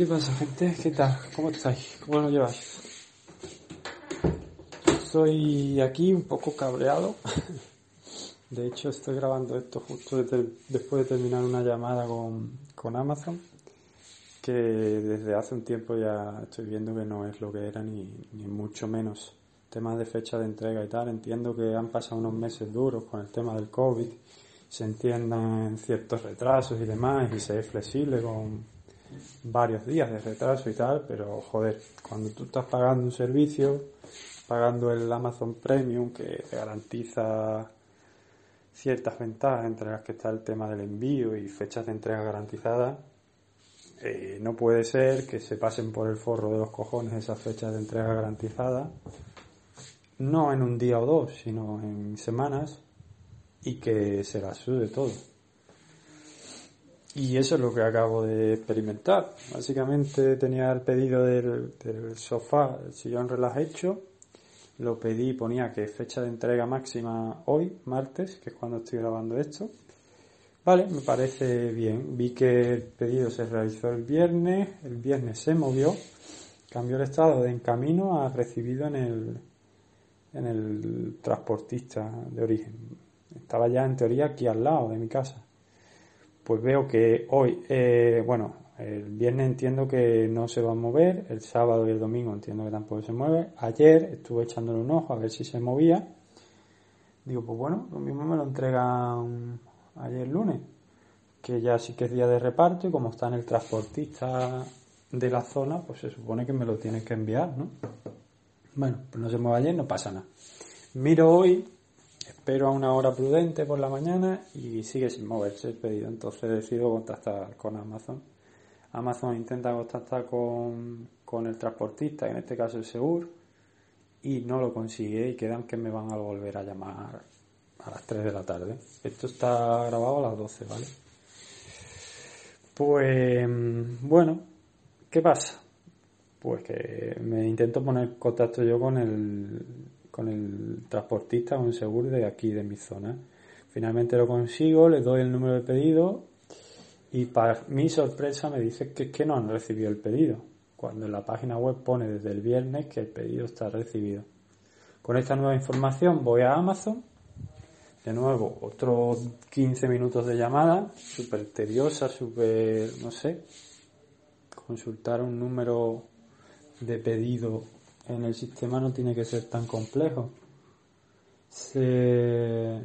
¿Qué pasa, gente? ¿Qué tal? ¿Cómo estáis? ¿Cómo lo lleváis? Estoy aquí un poco cabreado. De hecho, estoy grabando esto justo después de terminar una llamada con, con Amazon, que desde hace un tiempo ya estoy viendo que no es lo que era, ni, ni mucho menos. Temas de fecha de entrega y tal. Entiendo que han pasado unos meses duros con el tema del COVID, se entiendan ciertos retrasos y demás, y se es flexible con varios días de retraso y tal, pero joder, cuando tú estás pagando un servicio, pagando el Amazon Premium que te garantiza ciertas ventajas entre las que está el tema del envío y fechas de entrega garantizadas, eh, no puede ser que se pasen por el forro de los cojones esas fechas de entrega garantizadas, no en un día o dos, sino en semanas, y que se la sude todo. Y eso es lo que acabo de experimentar. Básicamente tenía el pedido del, sofá, el sillón relax hecho. Lo pedí, ponía que fecha de entrega máxima hoy, martes, que es cuando estoy grabando esto. Vale, me parece bien. Vi que el pedido se realizó el viernes, el viernes se movió, cambió el estado de en camino a recibido en el, en el transportista de origen. Estaba ya en teoría aquí al lado de mi casa pues veo que hoy, eh, bueno, el viernes entiendo que no se va a mover, el sábado y el domingo entiendo que tampoco se mueve. Ayer estuve echándole un ojo a ver si se movía. Digo, pues bueno, lo mismo me lo entregan ayer lunes, que ya sí que es día de reparto y como está en el transportista de la zona, pues se supone que me lo tienes que enviar, ¿no? Bueno, pues no se mueve ayer, no pasa nada. Miro hoy espero a una hora prudente por la mañana y sigue sin moverse el pedido. Entonces decido contactar con Amazon. Amazon intenta contactar con, con el transportista, en este caso el Segur, y no lo consigue y quedan que me van a volver a llamar a las 3 de la tarde. Esto está grabado a las 12, ¿vale? Pues bueno, ¿qué pasa? Pues que me intento poner contacto yo con el con el transportista o un seguro de aquí, de mi zona. Finalmente lo consigo, le doy el número de pedido y para mi sorpresa me dice que, que no han recibido el pedido, cuando en la página web pone desde el viernes que el pedido está recibido. Con esta nueva información voy a Amazon, de nuevo otros 15 minutos de llamada, súper tediosa, súper, no sé, consultar un número de pedido en el sistema no tiene que ser tan complejo. Se,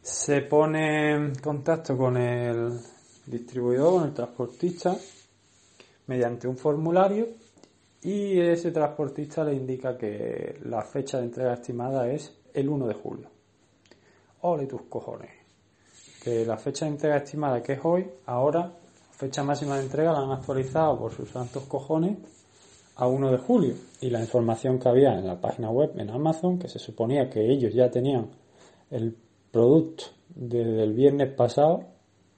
se pone en contacto con el distribuidor, con el transportista, mediante un formulario y ese transportista le indica que la fecha de entrega estimada es el 1 de julio. Ole tus cojones. Que la fecha de entrega estimada que es hoy, ahora, fecha máxima de entrega la han actualizado por sus santos cojones a 1 de julio y la información que había en la página web en Amazon, que se suponía que ellos ya tenían el producto desde el viernes pasado,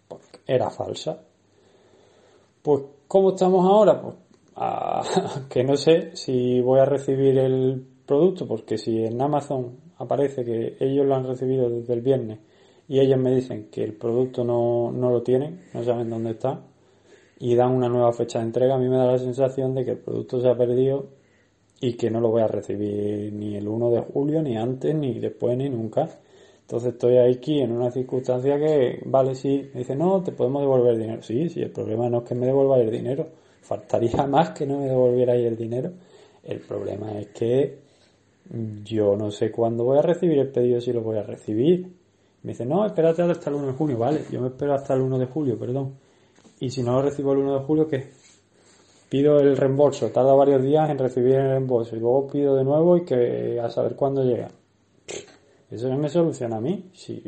pues, era falsa. Pues, ¿cómo estamos ahora? Pues, que no sé si voy a recibir el producto, porque si en Amazon aparece que ellos lo han recibido desde el viernes y ellos me dicen que el producto no, no lo tienen, no saben dónde está, y dan una nueva fecha de entrega, a mí me da la sensación de que el producto se ha perdido y que no lo voy a recibir ni el 1 de julio, ni antes, ni después, ni nunca. Entonces estoy aquí en una circunstancia que, vale, sí, me dice, no, te podemos devolver dinero. Sí, sí, el problema no es que me devolváis el dinero, faltaría más que no me devolvierais el dinero. El problema es que yo no sé cuándo voy a recibir el pedido, si lo voy a recibir. Me dice, no, espérate hasta el 1 de junio, vale, yo me espero hasta el 1 de julio, perdón y si no lo recibo el 1 de julio, ¿qué? Pido el reembolso, tarda varios días en recibir el reembolso y luego pido de nuevo y que a saber cuándo llega. Eso no me soluciona a mí, si,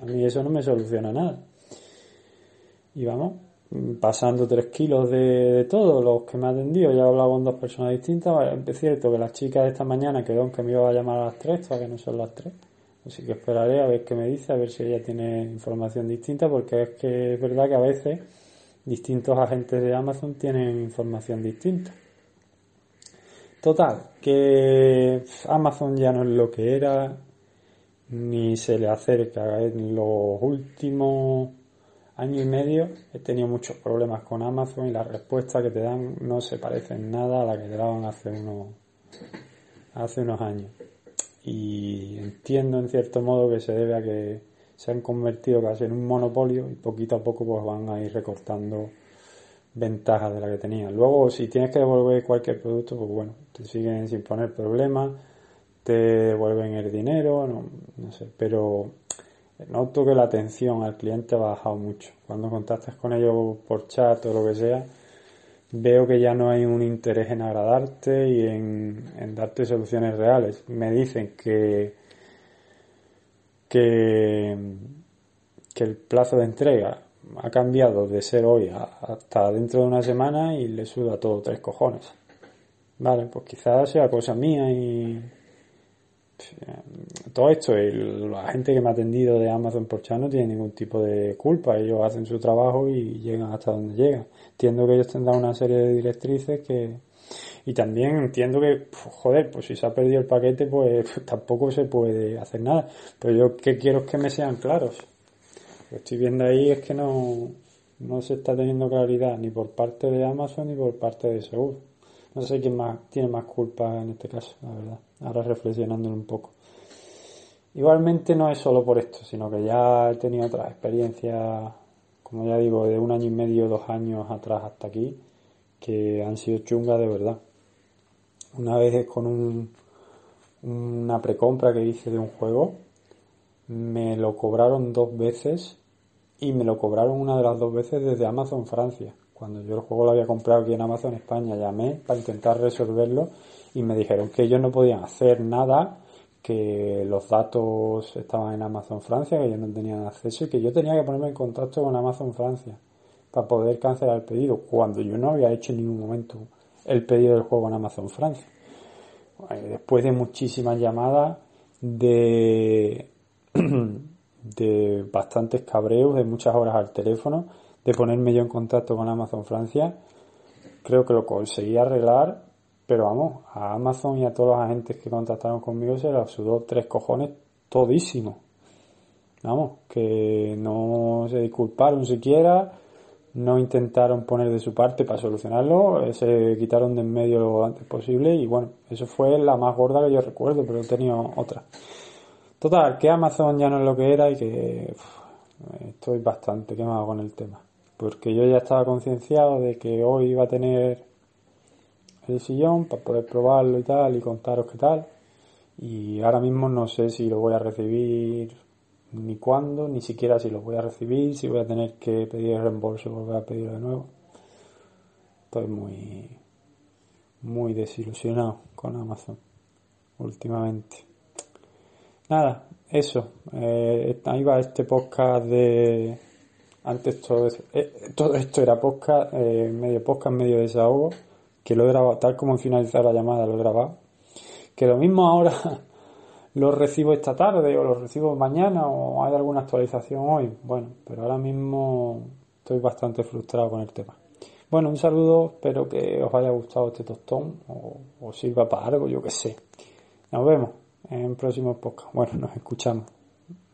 a mí eso no me soluciona nada. Y vamos, pasando 3 kilos de, todo, los que me ha atendido, ya he hablado con dos personas distintas, es cierto que la chica de esta mañana quedó en que me iba a llamar a las 3, todavía no son las 3, así que esperaré a ver qué me dice, a ver si ella tiene información distinta, porque es que es verdad que a veces distintos agentes de Amazon tienen información distinta. Total, que Amazon ya no es lo que era, ni se le acerca. En los últimos años y medio he tenido muchos problemas con Amazon y la respuesta que te dan no se parece en nada a la que te daban hace unos, hace unos años. Y entiendo en cierto modo que se debe a que se han convertido casi en un monopolio y poquito a poco pues van a ir recortando ventajas de la que tenía. Luego, si tienes que devolver cualquier producto, pues bueno, te siguen sin poner problemas, te devuelven el dinero, no, sé, pero noto que la atención al cliente ha bajado mucho. Cuando contactas con ellos por chat o lo que sea, veo que ya no hay un interés en agradarte y en, en darte soluciones reales. Me dicen que, que, que el plazo de entrega ha cambiado de ser hoy hasta dentro de una semana y le suda todo tres cojones. Vale, pues quizás sea cosa mía y todo esto, la gente que me ha atendido de Amazon por chat no tiene ningún tipo de culpa, ellos hacen su trabajo y llegan hasta donde llegan. Entiendo que ellos tendrán una serie de directrices que y también entiendo que joder, pues si se ha perdido el paquete pues, tampoco se puede hacer nada, pero yo que quiero es que me sean claros lo que estoy viendo ahí es que no, no se está teniendo claridad ni por parte de Amazon ni por parte de Segur. No sé quién más tiene más culpa en este caso, la verdad. Ahora reflexionándolo un poco. Igualmente no es solo por esto, sino que ya he tenido otras experiencias, como ya digo, de un año y medio, dos años atrás hasta aquí, que han sido chungas de verdad. Una vez con un, una precompra que hice de un juego, me lo cobraron dos veces y me lo cobraron una de las dos veces desde Amazon Francia. Cuando yo el juego lo había comprado aquí en Amazon España, llamé para intentar resolverlo y me dijeron que ellos no podían hacer nada, que los datos estaban en Amazon Francia, que ellos no tenían acceso y que yo tenía que ponerme en contacto con Amazon Francia para poder cancelar el pedido, cuando yo no había hecho en ningún momento el pedido del juego en Amazon Francia. Después de muchísimas llamadas de de bastantes cabreos, de muchas horas al teléfono, de ponerme yo en contacto con Amazon Francia. Creo que lo conseguí arreglar, pero vamos, a Amazon y a todos los agentes que contactaron conmigo se les sudó tres cojones todísimo. Vamos, que no se disculparon siquiera, no intentaron poner de su parte para solucionarlo, eh, se quitaron de en medio lo antes posible y bueno, eso fue la más gorda que yo recuerdo, pero he tenido otra. Total, que Amazon ya no es lo que era y que estoy bastante quemado con el tema. Porque yo ya estaba concienciado de que hoy iba a tener el sillón para poder probarlo y tal y contaros qué tal. Y ahora mismo no sé si lo voy a recibir ni cuándo, ni siquiera si lo voy a recibir, si voy a tener que pedir el reembolso volver a pedirlo de nuevo. Estoy muy, muy desilusionado con Amazon últimamente. Nada, eso. Eh, ahí va este podcast de... Antes todo, eh, todo esto era podcast, eh, medio podcast, medio desahogo, que lo he grabado, tal como finalizar la llamada lo he grabado. Que lo mismo ahora lo recibo esta tarde o lo recibo mañana o hay alguna actualización hoy. Bueno, pero ahora mismo estoy bastante frustrado con el tema. Bueno, un saludo, espero que os haya gustado este tostón o, o sirva para algo, yo que sé. Nos vemos en próximos podcast. Bueno, nos escuchamos.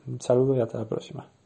Un saludo y hasta la próxima.